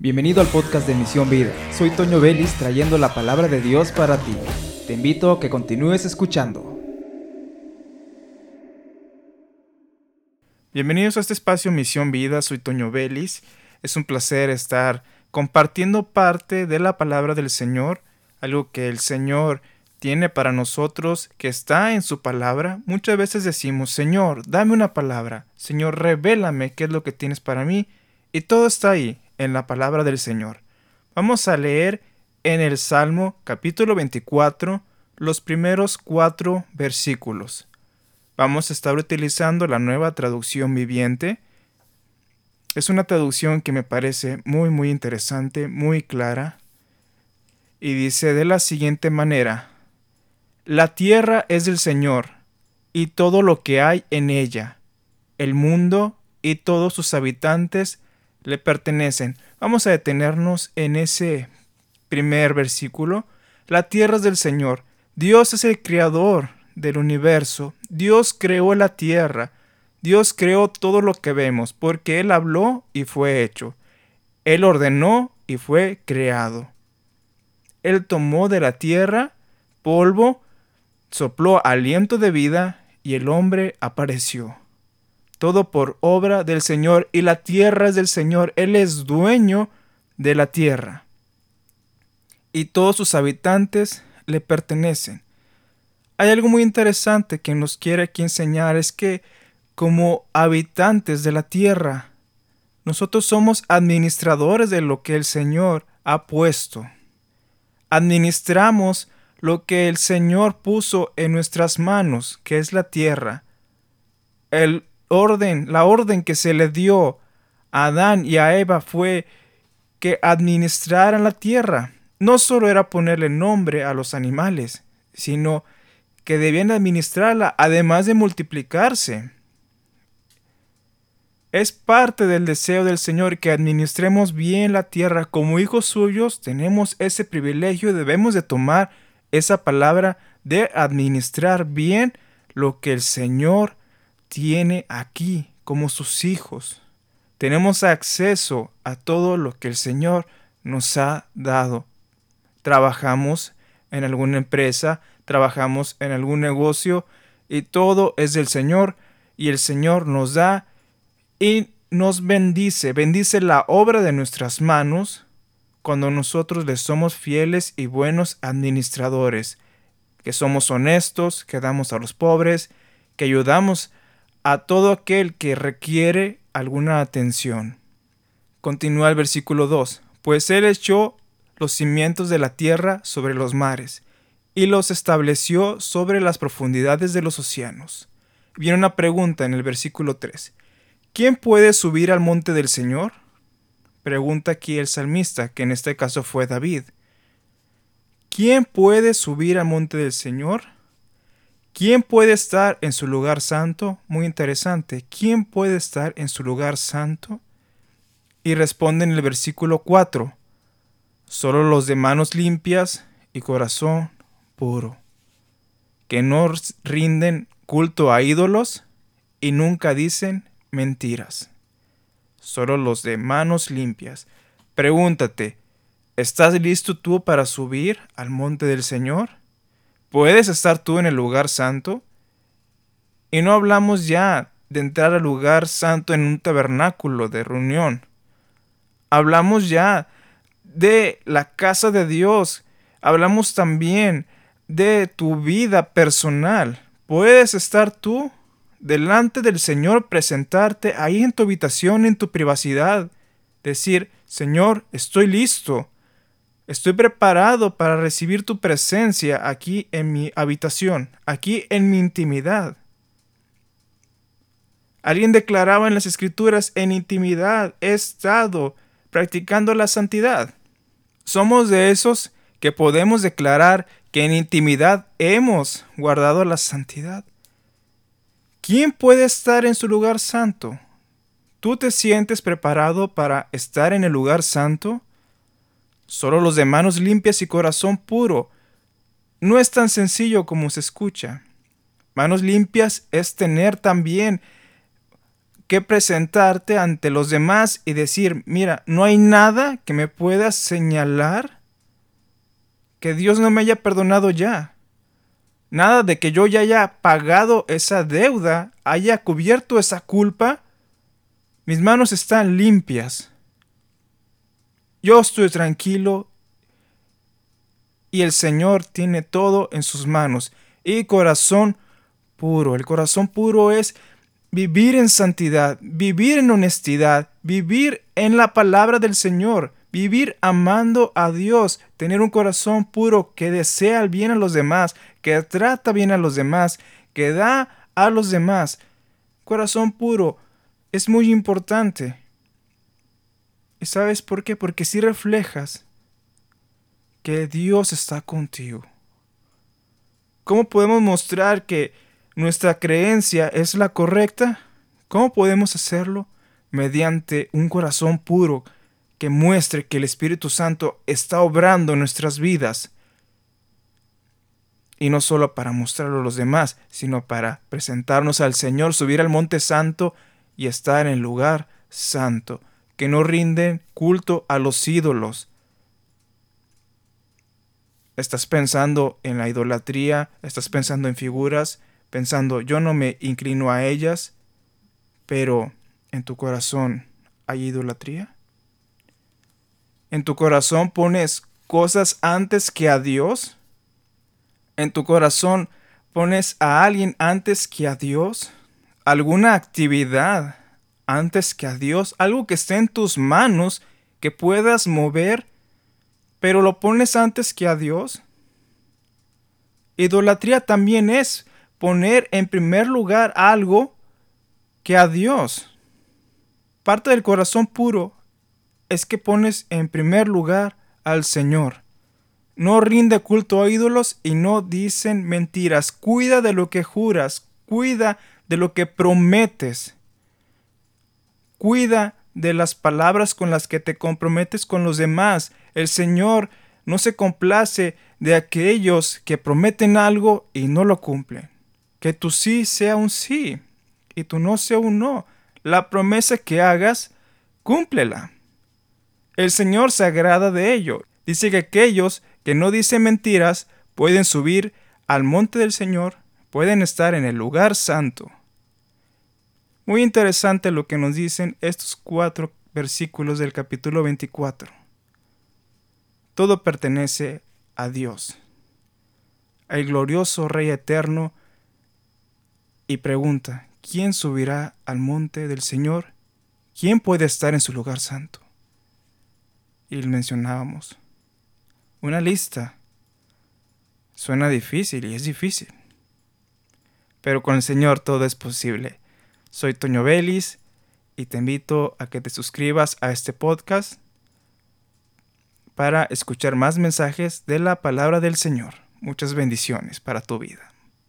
Bienvenido al podcast de Misión Vida. Soy Toño Vélez trayendo la palabra de Dios para ti. Te invito a que continúes escuchando. Bienvenidos a este espacio Misión Vida. Soy Toño Vélez. Es un placer estar compartiendo parte de la palabra del Señor, algo que el Señor tiene para nosotros, que está en su palabra. Muchas veces decimos, Señor, dame una palabra. Señor, revélame qué es lo que tienes para mí. Y todo está ahí, en la palabra del Señor. Vamos a leer en el Salmo capítulo 24 los primeros cuatro versículos. Vamos a estar utilizando la nueva traducción viviente. Es una traducción que me parece muy muy interesante, muy clara. Y dice de la siguiente manera, La tierra es del Señor, y todo lo que hay en ella, el mundo y todos sus habitantes le pertenecen. Vamos a detenernos en ese primer versículo. La tierra es del Señor. Dios es el creador del universo. Dios creó la tierra. Dios creó todo lo que vemos, porque Él habló y fue hecho. Él ordenó y fue creado. Él tomó de la tierra polvo, sopló aliento de vida y el hombre apareció todo por obra del Señor, y la tierra es del Señor, Él es dueño de la tierra, y todos sus habitantes le pertenecen. Hay algo muy interesante que nos quiere aquí enseñar, es que como habitantes de la tierra, nosotros somos administradores de lo que el Señor ha puesto. Administramos lo que el Señor puso en nuestras manos, que es la tierra. El orden, la orden que se le dio a Adán y a Eva fue que administraran la tierra. No solo era ponerle nombre a los animales, sino que debían administrarla, además de multiplicarse. Es parte del deseo del Señor que administremos bien la tierra. Como hijos suyos tenemos ese privilegio, debemos de tomar esa palabra de administrar bien lo que el Señor tiene aquí como sus hijos. Tenemos acceso a todo lo que el Señor nos ha dado. Trabajamos en alguna empresa, trabajamos en algún negocio y todo es del Señor y el Señor nos da y nos bendice, bendice la obra de nuestras manos cuando nosotros le somos fieles y buenos administradores, que somos honestos, que damos a los pobres, que ayudamos a todo aquel que requiere alguna atención. Continúa el versículo 2, pues él echó los cimientos de la tierra sobre los mares, y los estableció sobre las profundidades de los océanos. Viene una pregunta en el versículo 3. ¿Quién puede subir al monte del Señor? Pregunta aquí el salmista, que en este caso fue David. ¿Quién puede subir al monte del Señor? ¿Quién puede estar en su lugar santo? Muy interesante. ¿Quién puede estar en su lugar santo? Y responde en el versículo 4. Solo los de manos limpias y corazón puro, que no rinden culto a ídolos y nunca dicen mentiras. Solo los de manos limpias. Pregúntate, ¿estás listo tú para subir al monte del Señor? ¿Puedes estar tú en el lugar santo? Y no hablamos ya de entrar al lugar santo en un tabernáculo de reunión. Hablamos ya de la casa de Dios. Hablamos también de tu vida personal. ¿Puedes estar tú delante del Señor, presentarte ahí en tu habitación, en tu privacidad? Decir, Señor, estoy listo Estoy preparado para recibir tu presencia aquí en mi habitación, aquí en mi intimidad. Alguien declaraba en las escrituras, en intimidad he estado practicando la santidad. Somos de esos que podemos declarar que en intimidad hemos guardado la santidad. ¿Quién puede estar en su lugar santo? ¿Tú te sientes preparado para estar en el lugar santo? Solo los de manos limpias y corazón puro. No es tan sencillo como se escucha. Manos limpias es tener también que presentarte ante los demás y decir, mira, no hay nada que me pueda señalar que Dios no me haya perdonado ya. Nada de que yo ya haya pagado esa deuda, haya cubierto esa culpa. Mis manos están limpias. Yo estoy tranquilo y el Señor tiene todo en sus manos. Y corazón puro. El corazón puro es vivir en santidad, vivir en honestidad, vivir en la palabra del Señor, vivir amando a Dios, tener un corazón puro que desea el bien a los demás, que trata bien a los demás, que da a los demás. Corazón puro es muy importante. ¿Y sabes por qué? Porque si reflejas que Dios está contigo. ¿Cómo podemos mostrar que nuestra creencia es la correcta? ¿Cómo podemos hacerlo? Mediante un corazón puro que muestre que el Espíritu Santo está obrando en nuestras vidas. Y no solo para mostrarlo a los demás, sino para presentarnos al Señor, subir al monte santo y estar en el lugar santo, que no rinden culto a los ídolos. Estás pensando en la idolatría, estás pensando en figuras, pensando yo no me inclino a ellas, pero en tu corazón hay idolatría. ¿En tu corazón pones cosas antes que a Dios? ¿En tu corazón pones a alguien antes que a Dios? ¿Alguna actividad antes que a Dios? ¿Algo que esté en tus manos que puedas mover, pero lo pones antes que a Dios? Idolatría también es poner en primer lugar algo que a Dios. Parte del corazón puro es que pones en primer lugar al Señor. No rinde culto a ídolos y no dicen mentiras. Cuida de lo que juras, cuida de lo que prometes. Cuida de las palabras con las que te comprometes con los demás. El Señor no se complace de aquellos que prometen algo y no lo cumplen. Que tu sí sea un sí y tu no sea un no. La promesa que hagas, cúmplela. El Señor se agrada de ello. Dice que aquellos que no dicen mentiras pueden subir al monte del Señor, pueden estar en el lugar santo. Muy interesante lo que nos dicen estos cuatro versículos del capítulo 24. Todo pertenece a Dios, al glorioso Rey eterno, y pregunta, ¿quién subirá al monte del Señor? ¿Quién puede estar en su lugar santo? y mencionábamos. Una lista. Suena difícil y es difícil. Pero con el Señor todo es posible. Soy Toño Vélez y te invito a que te suscribas a este podcast para escuchar más mensajes de la palabra del Señor. Muchas bendiciones para tu vida.